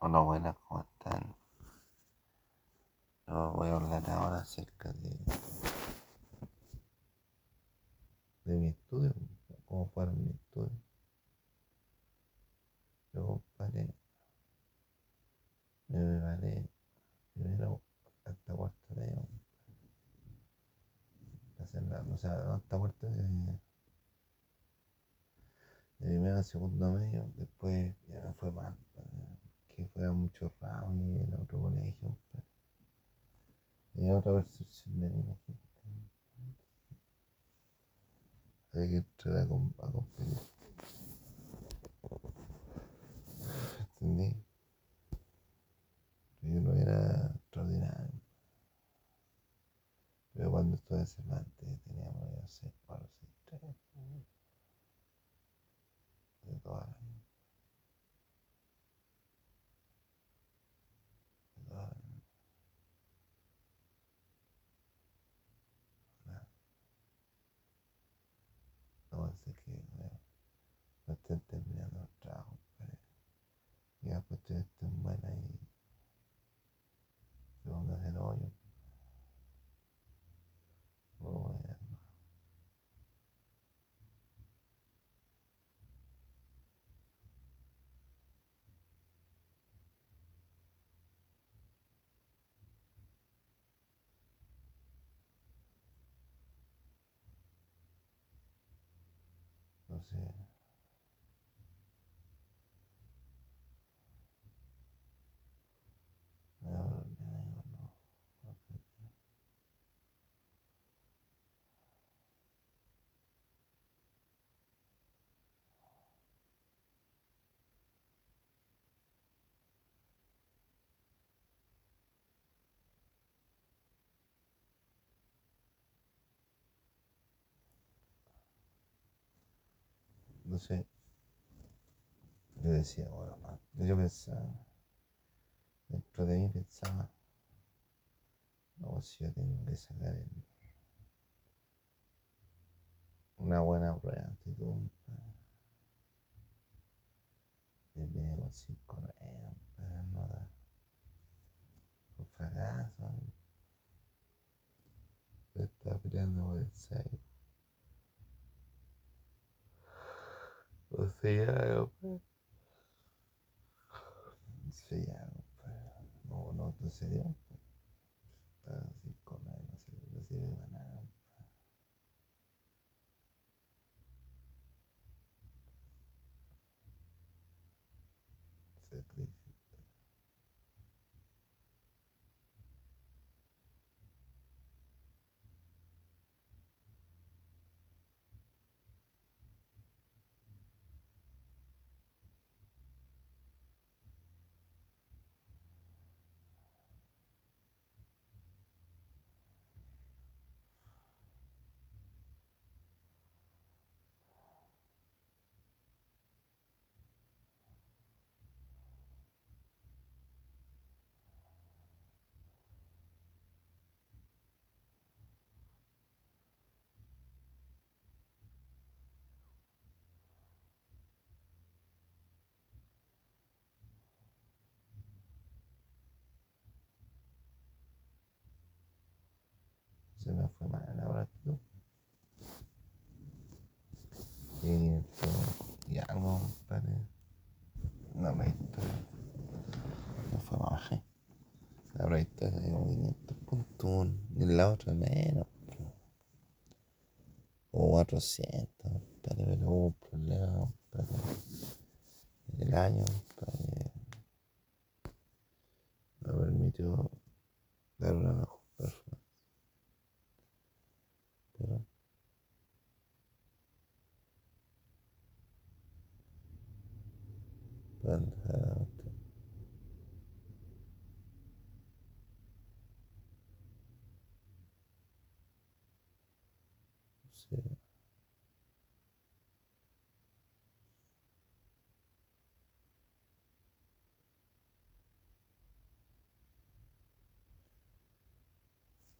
Hola, buenas, ¿cómo están? Yo voy a hablar ahora acerca de, de mi estudio, cómo fueron mi estudio. Yo, compadre, me preparé primero hasta cuarto. Hacer la, o sea, hasta cuarto de, de primero a segundo medio, después ya me fue mal, que fue mucho ramos y en otro colegio. Y otra percepción de la gente. Hay que entrar a, a competir. ¿Entendí? Yo no era extraordinario. Pero cuando estuve en Cervantes teníamos ya seis palos, seis tres. De todas las. De todas las. nada. No, sé que bueno, terminando los trabajos, pero y las cuestiones estén buenas y se pongan el hoyo. così. Credo sia ora fatto. Devo pensare. Dentro di me pensare. No, si io tengo che sacare una buona prueba, ti compra. E bene così Per no eh, da. Ho pagato. Sta prendendo quel 6. O sea, pues. Sí, ya. No, no, no sería. Para cinco años, no sé. Se me fue mal actitud. Y esto, y algo, compadre. No me historia. No fue más bajé. La historia de como 500 puntos. Y la otra menos. O 400, compadre. Pero hubo un problema, compadre. En el año, compadre. Me permitió dar una mejor performance. Pero cuando adelante. Sí.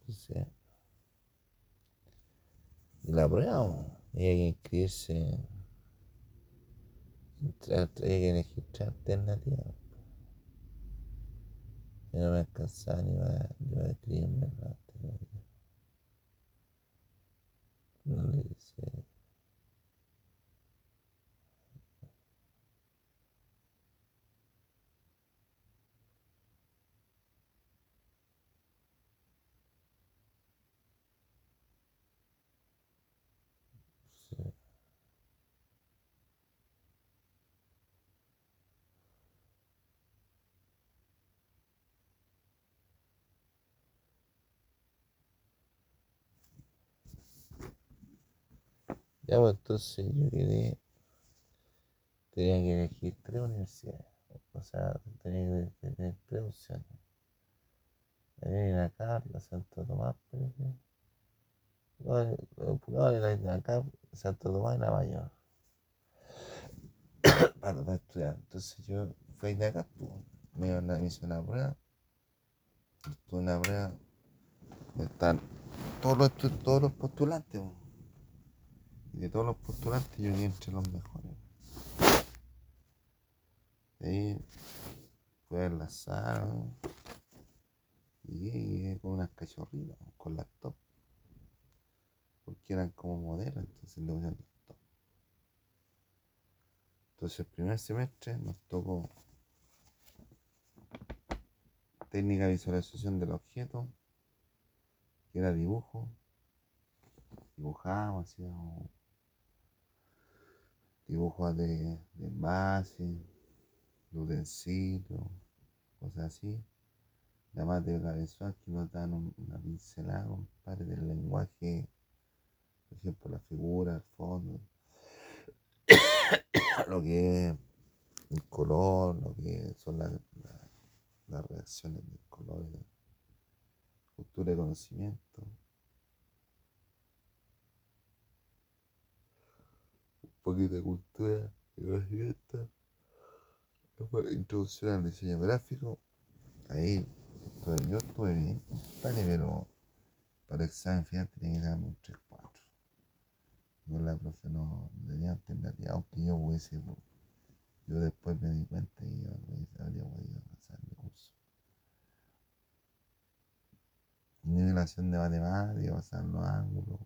Sí. Y la prueba, y hay que inscribirse. Hay que elegir tres alternativas. Y no me alcanzaba ni para, ni para escribirme la. No le dice. Ya, pues entonces yo quedé, tenía que elegir tres universidades. O sea, tenía que tener tres opciones. Venir acá, la Santo Tomás, por ejemplo. No, no, no, acá, Santo Tomás y Nueva York. Para, estudiar. Entonces yo fui de acá, pues, me, me hice una prueba. Tuve una prueba. Están todos los, todos los postulantes. Y de todos los postulantes yo quedé entre los mejores. De ahí fue a la sala. Y llegué con unas cachorritas, con laptop. Porque eran como modelos, entonces le pusieron laptop. Entonces el primer semestre nos tocó técnica de visualización del objeto, que era dibujo. Dibujábamos, hacíamos dibujos de, de de utensilios, cosas así. La materia visual que nos dan un- una pincelada, compadre, del lenguaje, por ejemplo, la figura, el fondo, lo que es el color, lo que son las, las- las reacciones del color, de cultura de conocimiento. Poquito de cultura de conocimiento. Introducción al diseño gráfico. Ahí yo estuve bien, compadre, pero para el examen final tenía que darme un 3-4. Con la profe no tenía alternativa, aunque yo hubiese, yo después me di cuenta y yo habría podido pasar mi curso. Nivelación de matemáticas, pasar los ángulos.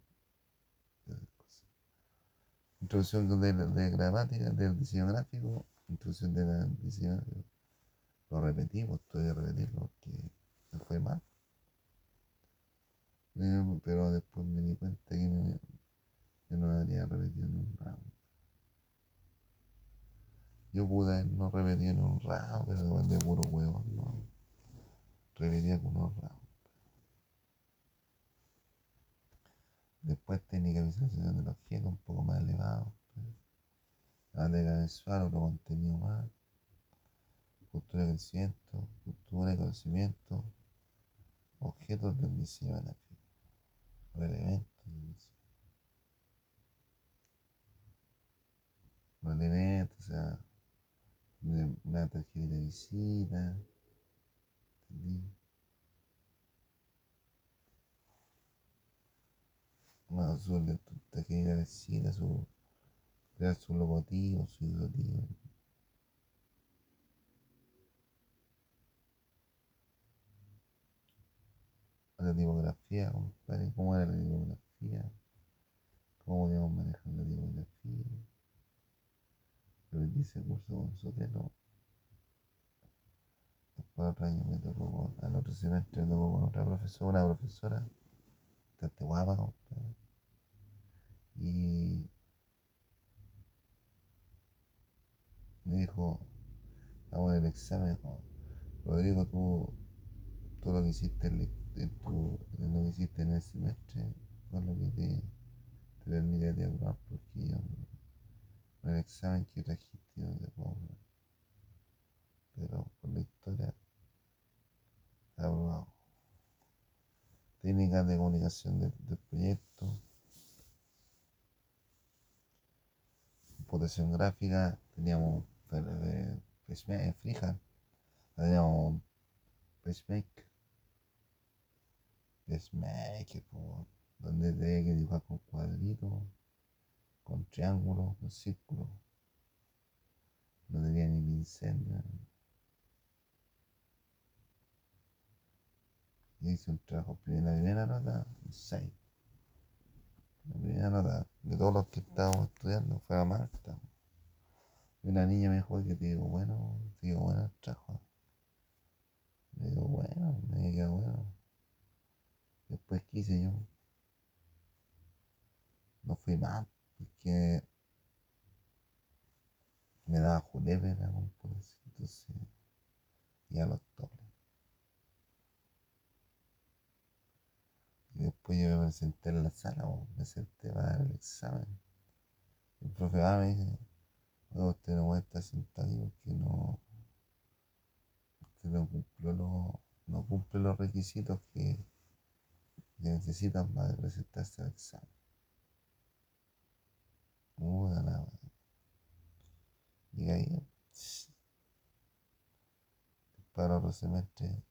Introducción de, de gramática, del diseño gráfico, introducción del diseño gráfico. Lo repetimos, tuve que repetirlo porque me fue mal. Eh, Pero después me di cuenta que me- que no repetir ni un round. Yo pude no repetido ni un round, pero de puro huevo, no. Repetía con unos rounds. Después técnica de visualización del objeto un poco más elevado. La materia mensual, otro contenido más. Cultura de crecimiento, cultura de conocimiento, objetos diseño gráfico, o elementos del diseño. Los elementos, o sea, de- una tarjeta de visita, ¿entendí? Bueno, su de- tu de visita, su, crear su logotipo, su isotipo. La tipografía, compadre, cómo era la tipografía, cómo podíamos manejar la tipografía. Repetí ese curso con Sotelo. Después otro año me tocó con, al otro semestre me tocó con otra profesora, una profesora, bastante guapa, compadre. Y me dijo, vamos en el examen, dijo, Rodrigo, tú, tú lo que hiciste en, en lo que hiciste en el semestre, con lo que te, te permite dialogar, porque yo, el examen que trajiste, yo te. Pero por la historia, está aprobado. Técnicas de comunicación del proyecto, computación gráfica, teníamos eh, Freehand, teníamos Pacemaker, po, donde tenía que dibujar con cuadritos, con triángulos, con círculos. No tenía ni pincel, y hice un trabajo, la primera nota, un 6. La primera nota de todos los que estábamos estudiando fue a Marta. Y una niña me dijo que te digo, bueno, te digo, bueno el trabajo. Me digo, bueno, me digo, bueno. Después quise yo. No fui mal, porque me daba julepe la computación, entonces ya los Y después yo me senté en la sala, me senté para el examen. El profe va me dice, oye, usted no puede estar sentado ahí porque no, usted no cumple los, no cumple los requisitos que, que necesitan para presentarse al examen. Puta la Y ahí, para otro semestre,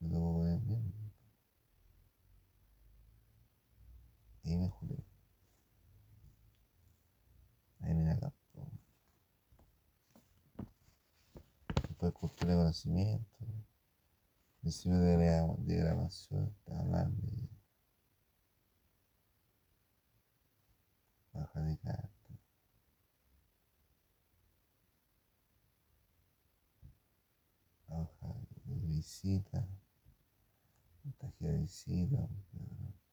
me que ver bien. Dime, Julio. Ahí me la captó. Después cultura de conocimiento. Me Principio de diagramación. Está hablando de. Baja de carta. Hoja de visita. Montaje de visita. Pero...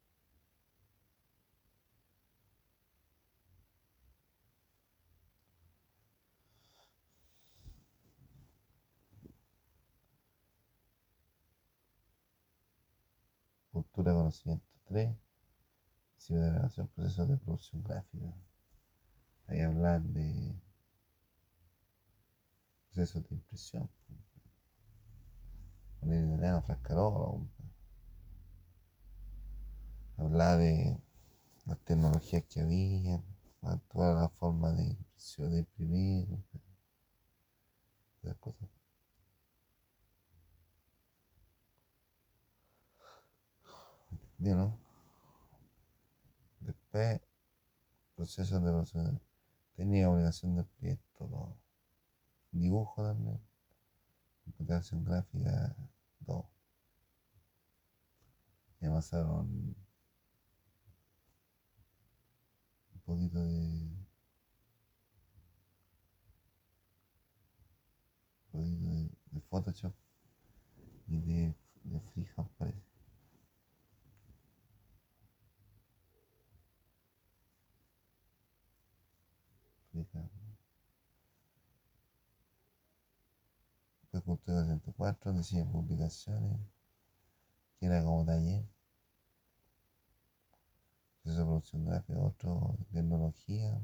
103, sistema de grabación, procesos de producción gráfica. Ahí hablan de procesos de impresión. Pues. Valeriano Frascarola. De las tecnologías que había, toda la forma de, impresión, de imprimir, esas cosas. ¿No? Después, proceso de evaluación. Tenía obligación de proyecto, todo. Dibujo también. Computación gráfica, todo. Me pasaron un poquito de. Un poquito de, de Photoshop y de, de Freehand, parece. Después Cultura 104, diseño de publicaciones, que era como taller. Proceso de producción gráfica, otro, tecnología,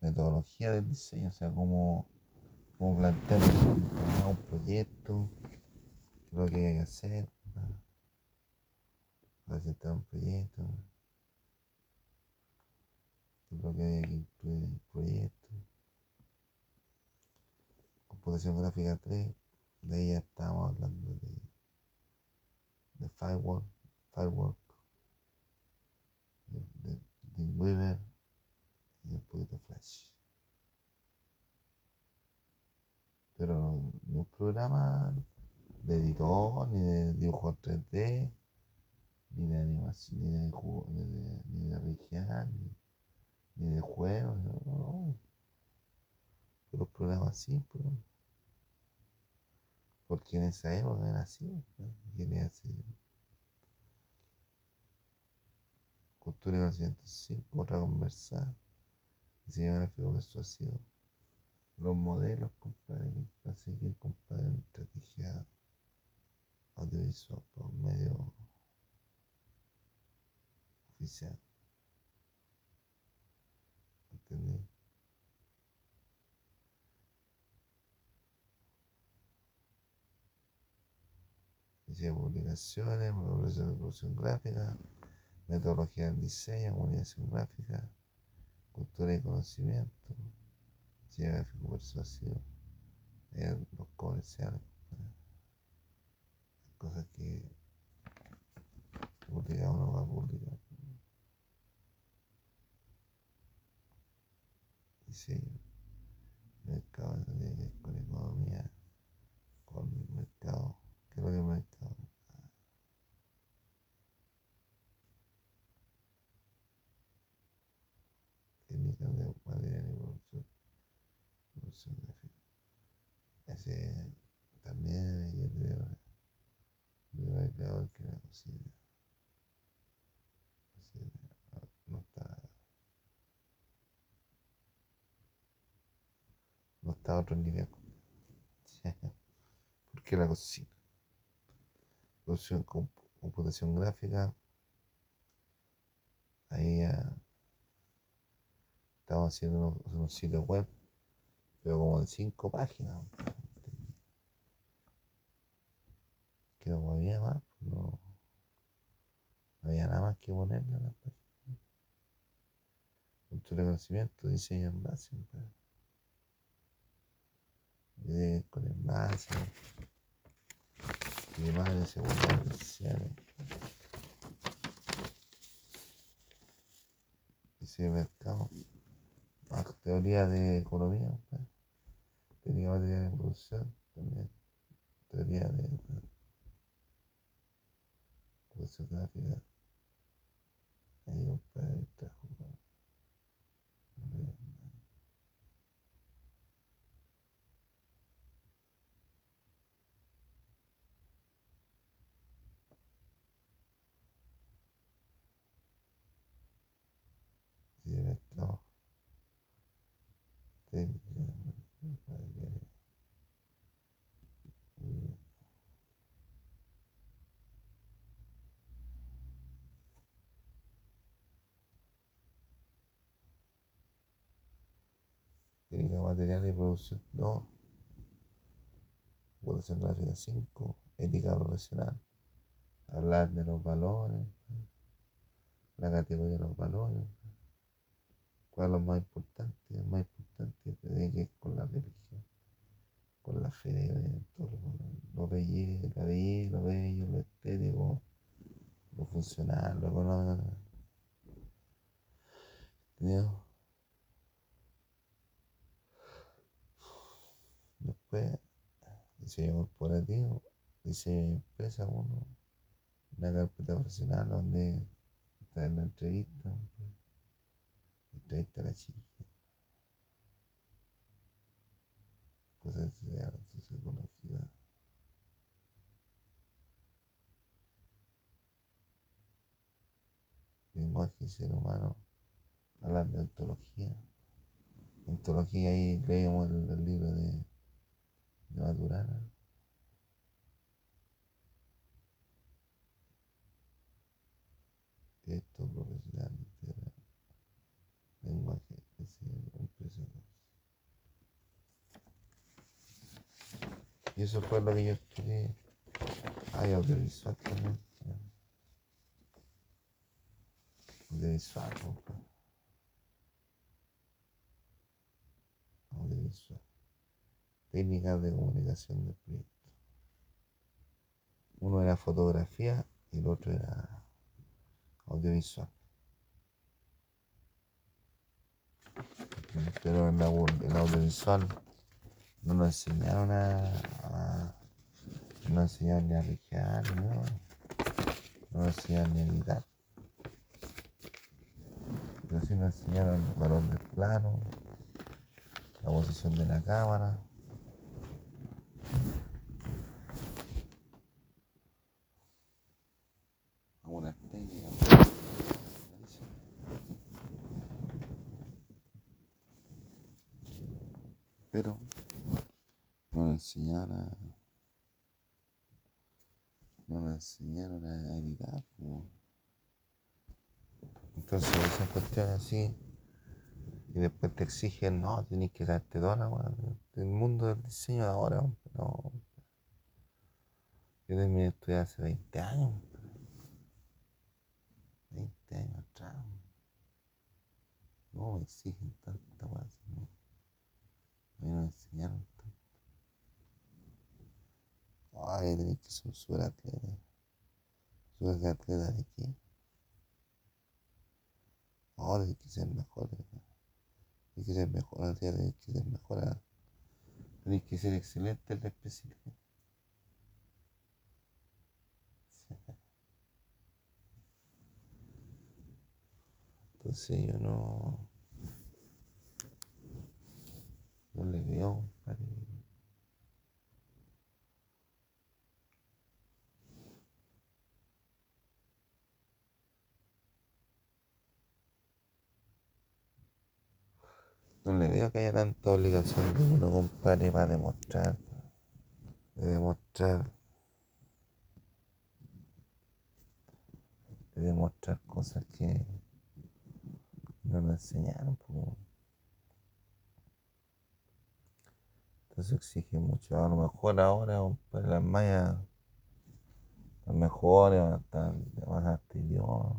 metodología del diseño, o sea, cómo, cómo plantear un proyecto, qué es lo que hay que hacer, para presentar un proyecto lo que hay que incluir en el proyecto. Computación gráfica 3, de ella estamos hablando de, de Firewall, Firework, de, de, de y un poquito Flash. Pero no es programa de editor, ni de dibujo 3D, ni de animación, ni de, ni de, ni de regional, ni ni de juegos, no, no. Los programas simples. Porque en esa época era así, ¿no? así. Cultura y conocimiento 5, otra conversar. Diseño gráfico persuasivo. Los modelos, compadre, para seguir, compadre, una estrategia audiovisual por medio oficial. Hice publicaciones, de producción gráfica, metodología del diseño, comunicación gráfica, cultura y conocimiento, diseño gráfico persuasivo, los comerciales, cosas que publica uno va a publicar. Diseño, mercado tiene que ver con economía, con mercado, ¿qué es lo que es mercado? Entonces, también yo creo que es peor que la cocina. No, no está. No está a otro nivel. ¿Por qué la cocina? Producción, computación gráfica. Ahí ya estamos haciendo unos, unos sitios web, pero como de cinco páginas. Que no había más, no, había nada más que ponerle a la página. Cultura conocimiento, diseño en base. Eh, y demás de seguridad terciaria. Diseño de mercado. Más teoría de economía, pues. teoría de producción también. Teoría de producción gráfica. Ahí un padre trajo. Técnica material y producción 2, producción gráfica 5, ética profesional, hablar de los valores, la categoría de los valores, cuál es lo más importante, lo más importante tiene que con la religión, con la fe de todo lo, lo bello, lo bello, lo estético, lo funcional, lo económico. Después, diseño corporativo, diseño de empresa, uno, una carpeta profesional donde está en la entrevista, entrevista la chica. Cosas de su psicología. Lenguaje ser humano, hablar de ontología. Ontología ahí leemos el libro de, de Maturana. Texto profesional, literal, lenguaje, impresionante. Y eso fue lo que yo estudié. Hay audiovisual también. Técnicas de comunicación del proyecto. Uno era fotografía y el otro era audiovisual. Pero en, audiovisual no nos enseñaron a, a no nos enseñaron ni a rigear, no, no nos enseñaron ni a editar. Pero sí nos enseñaron el valor del plano, la posición de la cámara. Algunas técnicas. Pero no nos enseñaron a, no nos enseñaron a editar. po. Entonces esas cuestiones así. Y después te exigen, no, tenés que darte weá del mundo del diseño de ahora, no. Yo terminé de estudiar hace 20 años. hombre. 20 años atrás. No me exigen tanta no. A mí no me enseñaron tanto. Ay, tenés que super atleta. ¿Super atleta de qué? Ahora tenés que ser mejor. Tenés que ser mejor tenés que ser mejor. Tenés que ser excelente en la especialidad. Entonces yo no. No le veo. No le veo que haya tanta obligación de uno, compadre, para demostrar, de demostrar, de demostrar cosas que no nos enseñaron. po. Entonces exige mucho. A lo mejor ahora, compadre, las mayas, las mejores van a estar, a estar idiomas.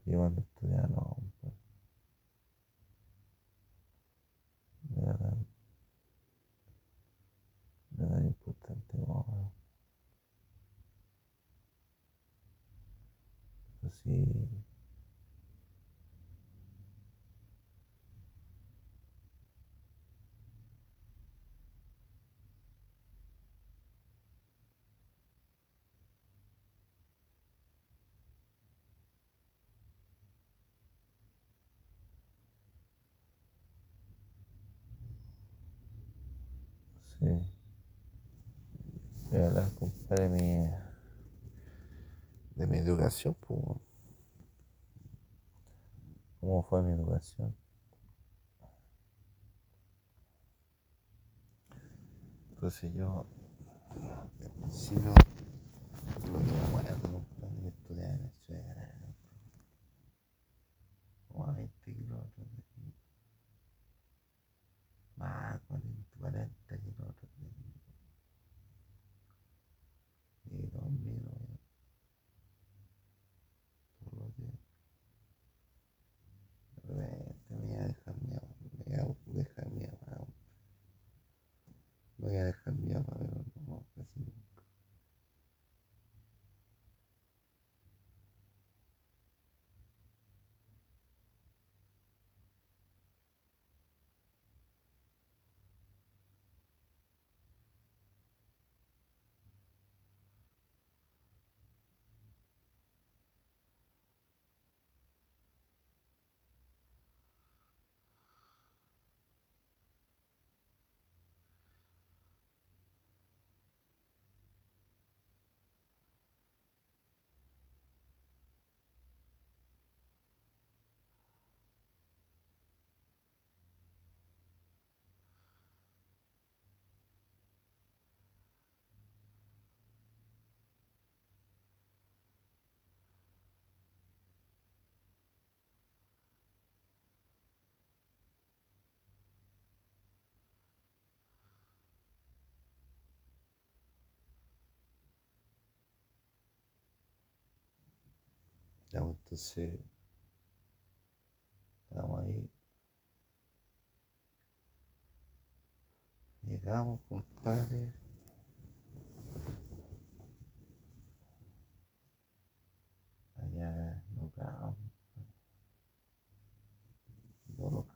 Estudiaba, no, compadre. No era tan, no era tan importante como ahora. Pero sí, sí. Voy a compadre, de mi, de mi educación, pues. ¿Cómo fue mi educación? Entonces yo, al principio, lo que me acuerdo, compadre, que estudiaba en el ciudad era como a 20 kilómetros de aquí. Más 40, 40 kilómetros de aquí. Y dormir, ¿no? todos los días. De repente me iba a dejar mi mamá, me iba a dejar mi mamá. Me voy a dejar mi mamá, pero no, casi nunca. Ya, pues, entonces, estábamos ahí. Llegamos, compadre. Allá nos quedamos. Todos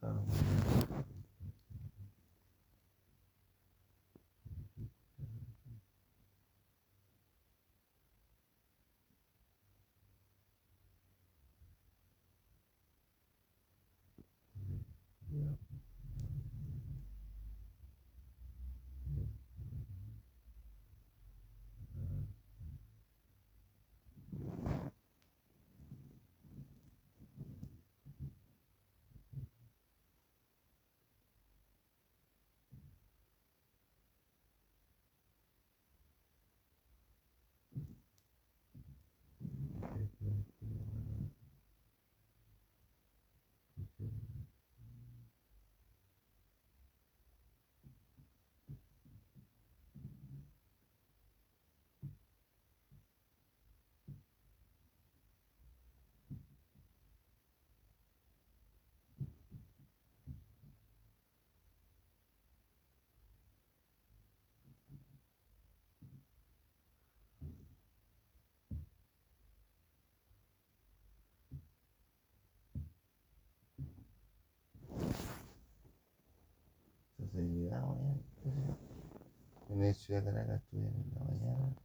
Venezuela la tuya ni la mañana.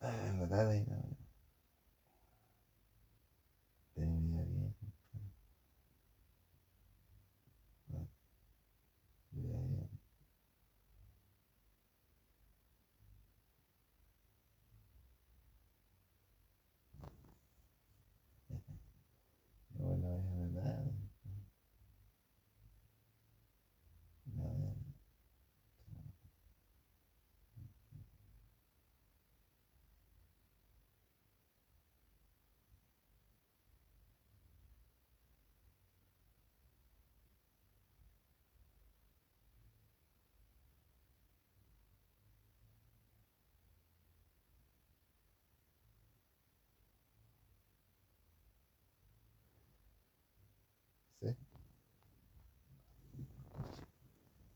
La edad ¿sí?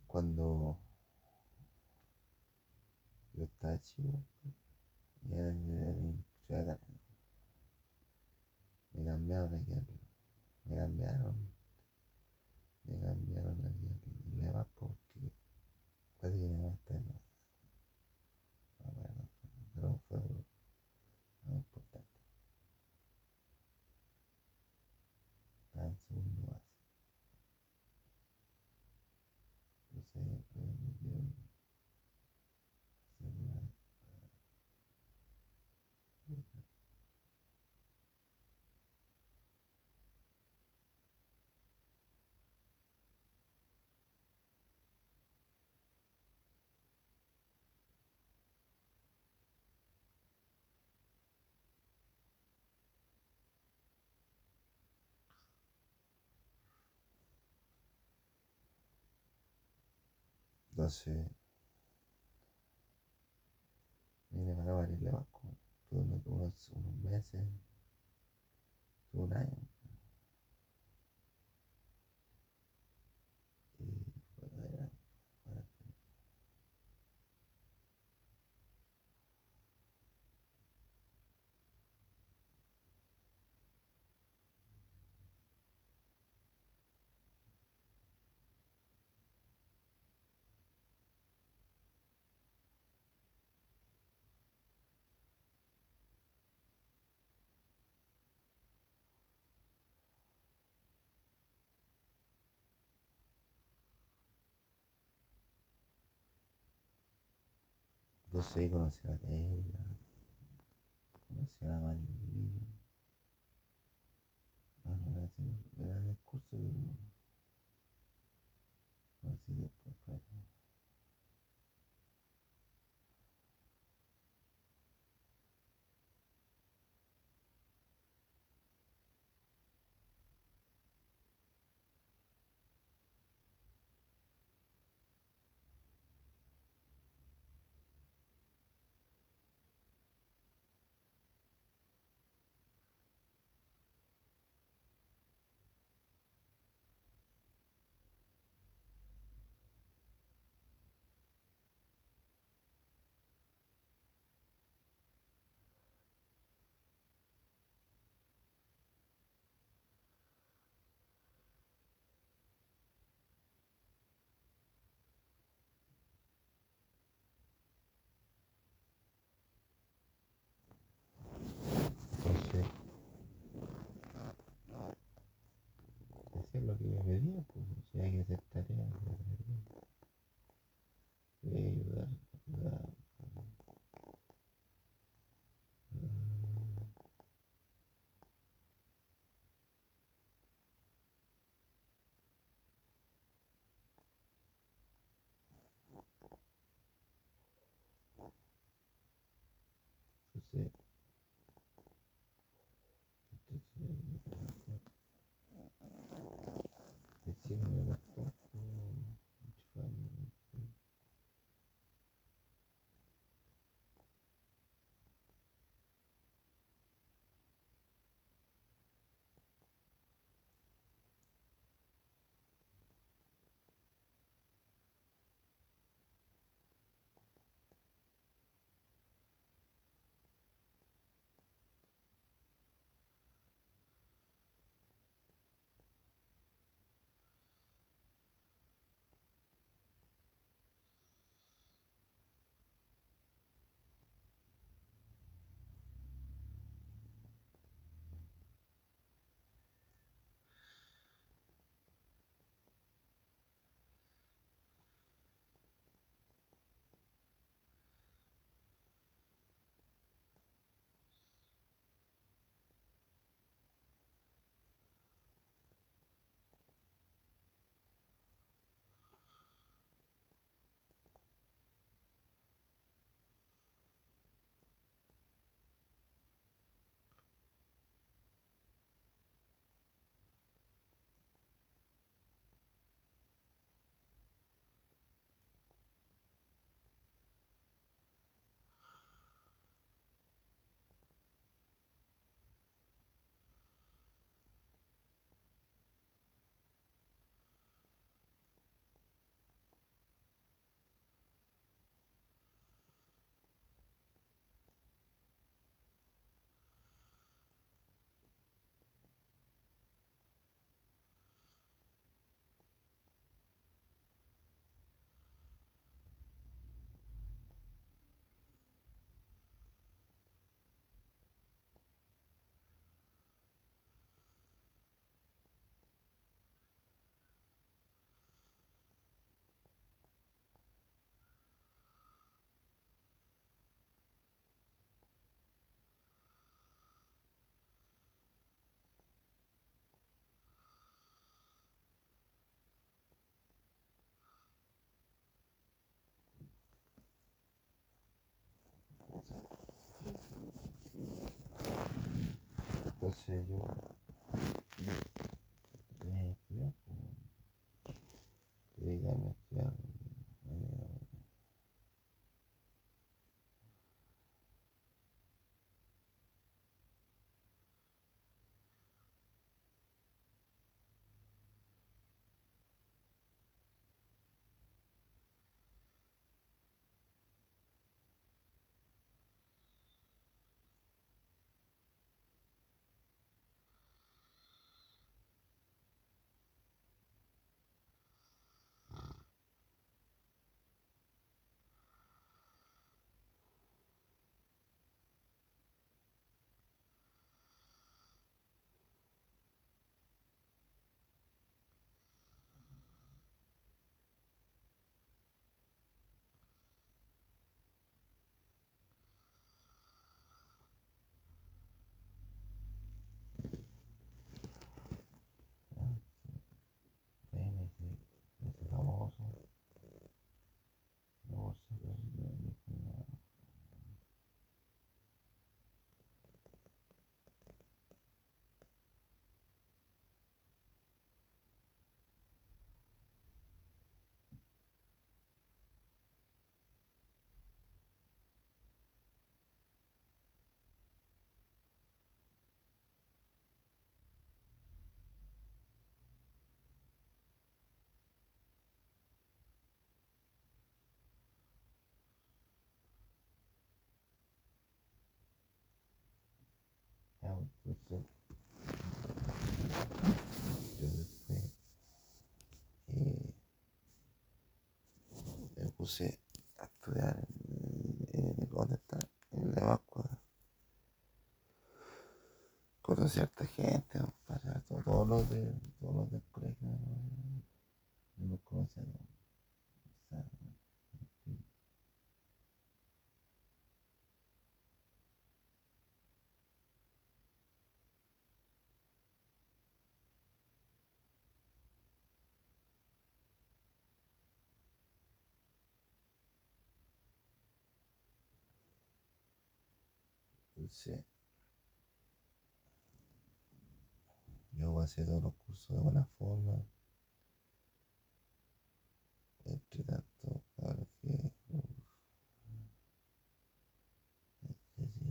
Cuando yo estaba chico, ya me, me cambiaron, me cambiaron Entonces, para acá para Vasco. Tuve unos, unos, meses, un año. Y fue era, fue- Entonces ahí conocí a la Keila, conocí a la Marilyn. No, no era así, era en el curso que conocí después. pues. Entonces, eso es lo que me pedía, pues, si hay que hacer tareas, me pedía. Voy a ayudar. Entonces yo tenía que estudiar, pues, dedicarme a estudiar. eh, Bene, sì, questo famoso. Famoso per il Ah, questo io después eh, me puse a estudiar en, en, ¿dónde está? En la Evacua. Conocí a harta gente, para todos los de, todos los del colegio, no, no los conocía, no. O sea, entonces, yo pasé todos los cursos de buena forma. Entre tanto, ahora que, este sí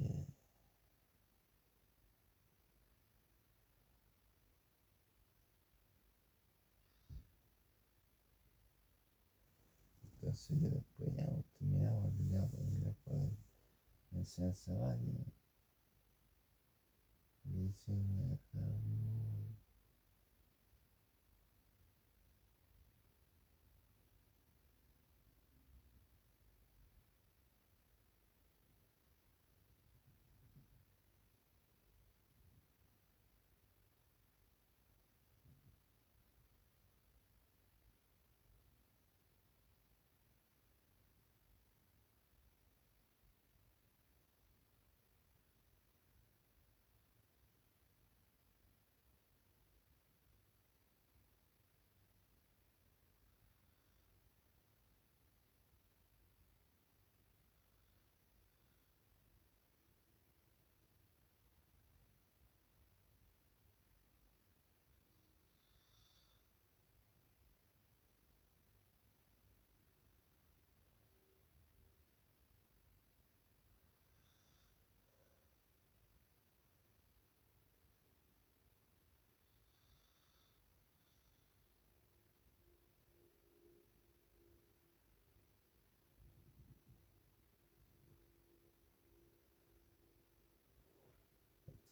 Entonces yo después ya terminaba, terminaba, enseñanza. Y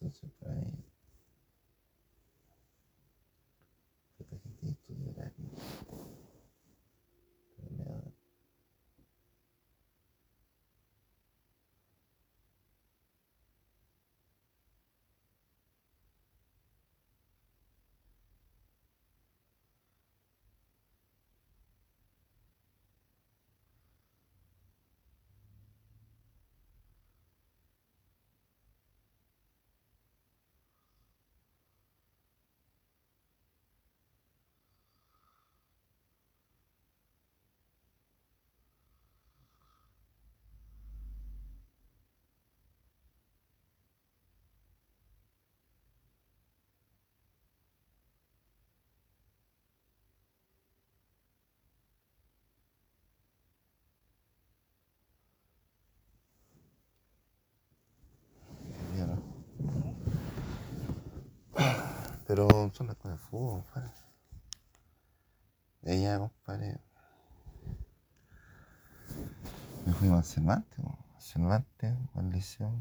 Entonces, Pero son las cosas de fútbol, compadre. De allá, compadre. Me fuimos al Cervantes, Cervantes, al liceo.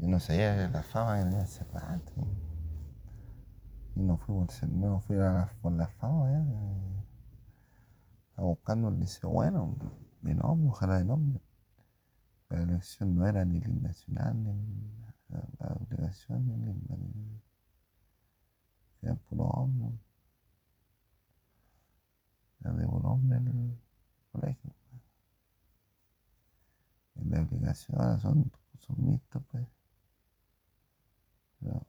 Yo no sabía la fama que tenía Cervantes. Y no fuimos, al no fui a la, por la fama, ya. Estaba buscando un liceo bueno, de nombre, ojalá de nombre. La elección no era ni el nacional, ni la, obligación, ni el era puro hombre. Era de puro hombre el colegio. Y la obligación ahora son, son pues eh, la-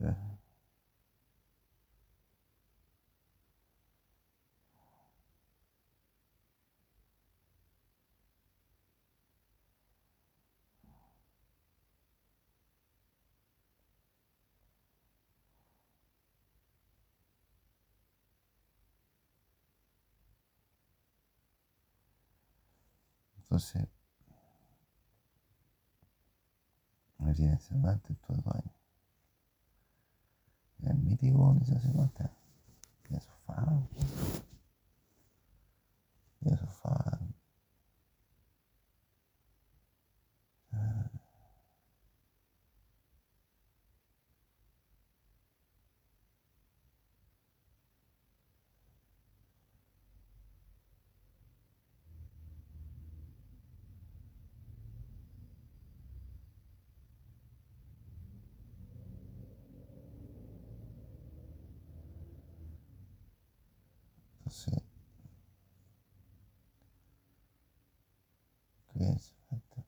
la- entonces, me tiene Cervantes todo dos años. Era el mítico Liceo Cervantes. Tiene su fama. Tiene su fama. Entonces, ¿qué es Cervantes?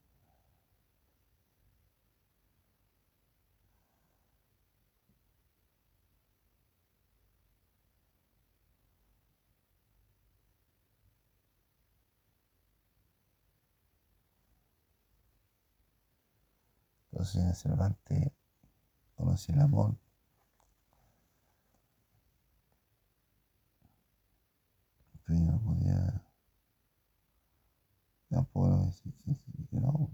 Entonces, en Cervantes conocí el amor. Pero yo no podía. Tampoco decir que no.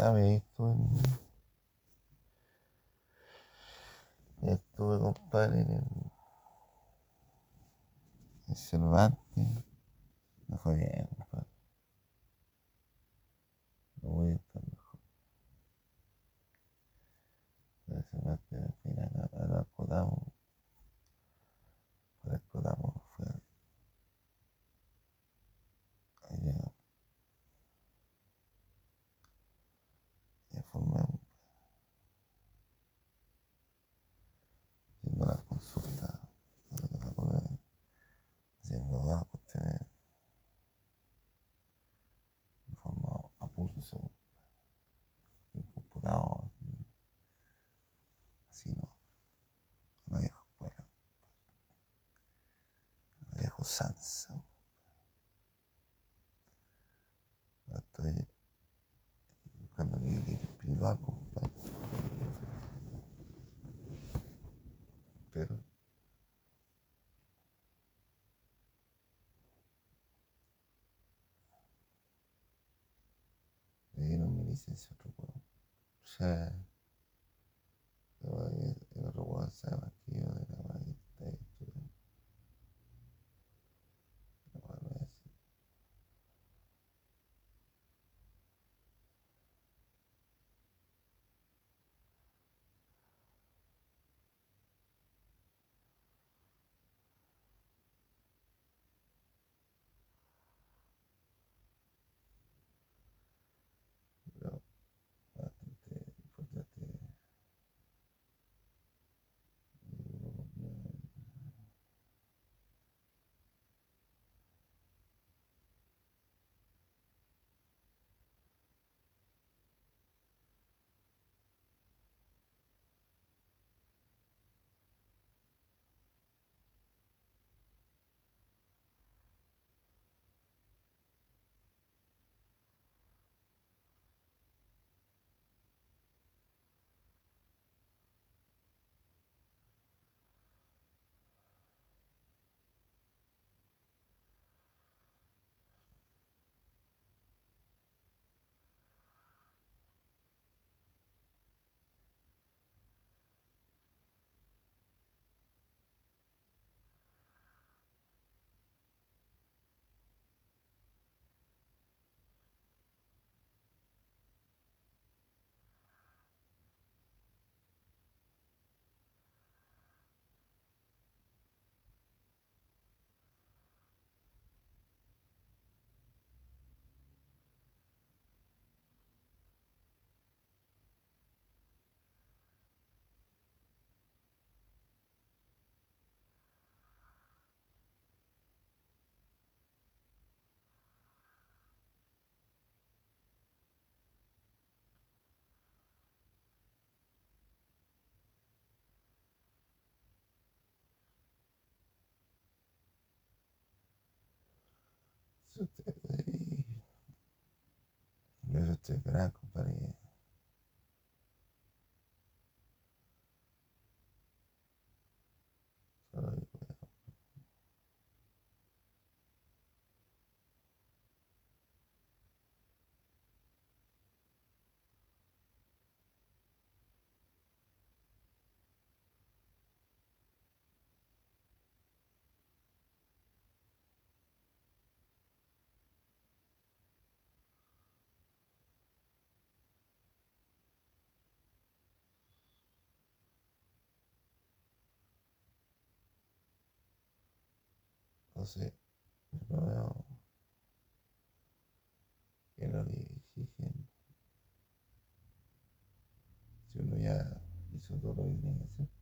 Ya ve, estuve en... Estuve, compadre, en. En Cervantes. Me fue bien, compadre. No voy a estar mejor. En Cervantes, al final, a la acordamos. Para acordamos, fue... Allá. Ya formamos. Haciendo la consulta. Haciendo las cuestiones. De forma a pulso. En computador. Así no. No viejo escuela. No viejo sansa. Estoy buscando mi espiritual, compadre. Pero me dieron mi licencia otro weón. Eso ahí. Eso estoy esperando, compadre. Entonces, no veo que no le exigen. Si uno ya hizo todo lo que tenía que hacer,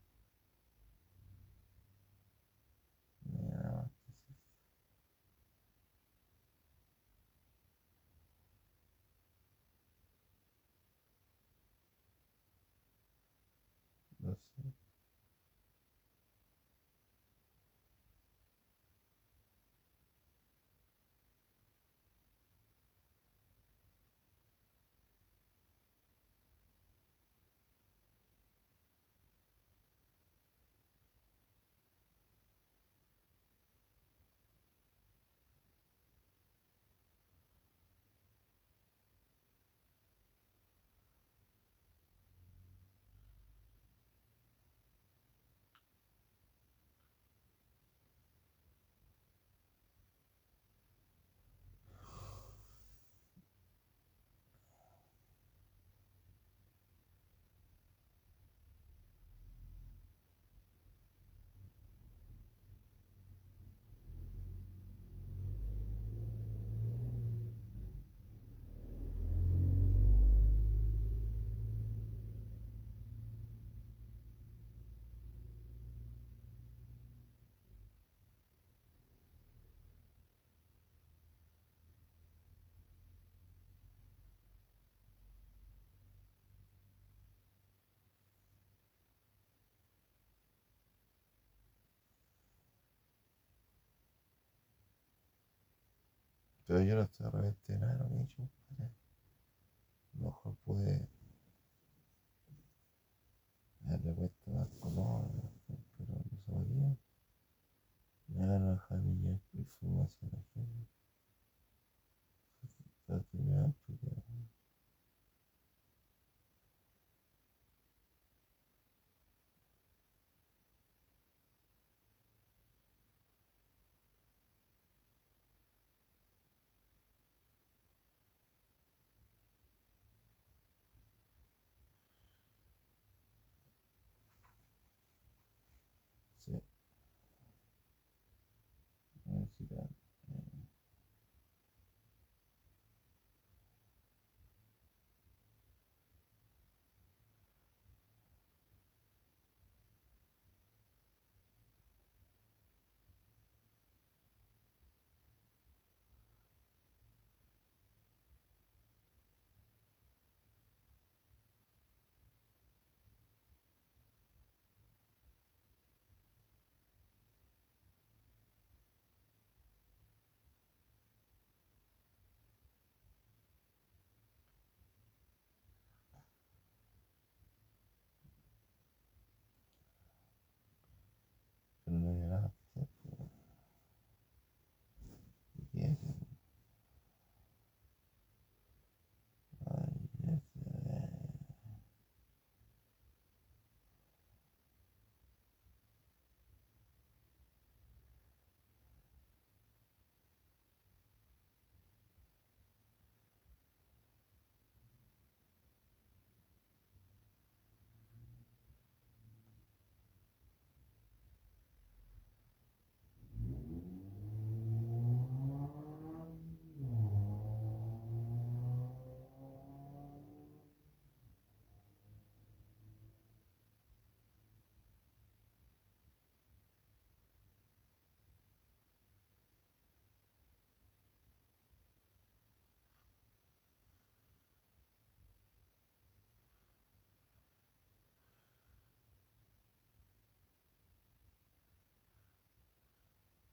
Pero yo no estoy arrepentido de nada de lo que he hecho. A lo mejor pude darle puesto más color, pero no sabía. Me van a dejar de llevar información a la gente. Para que me Yeah.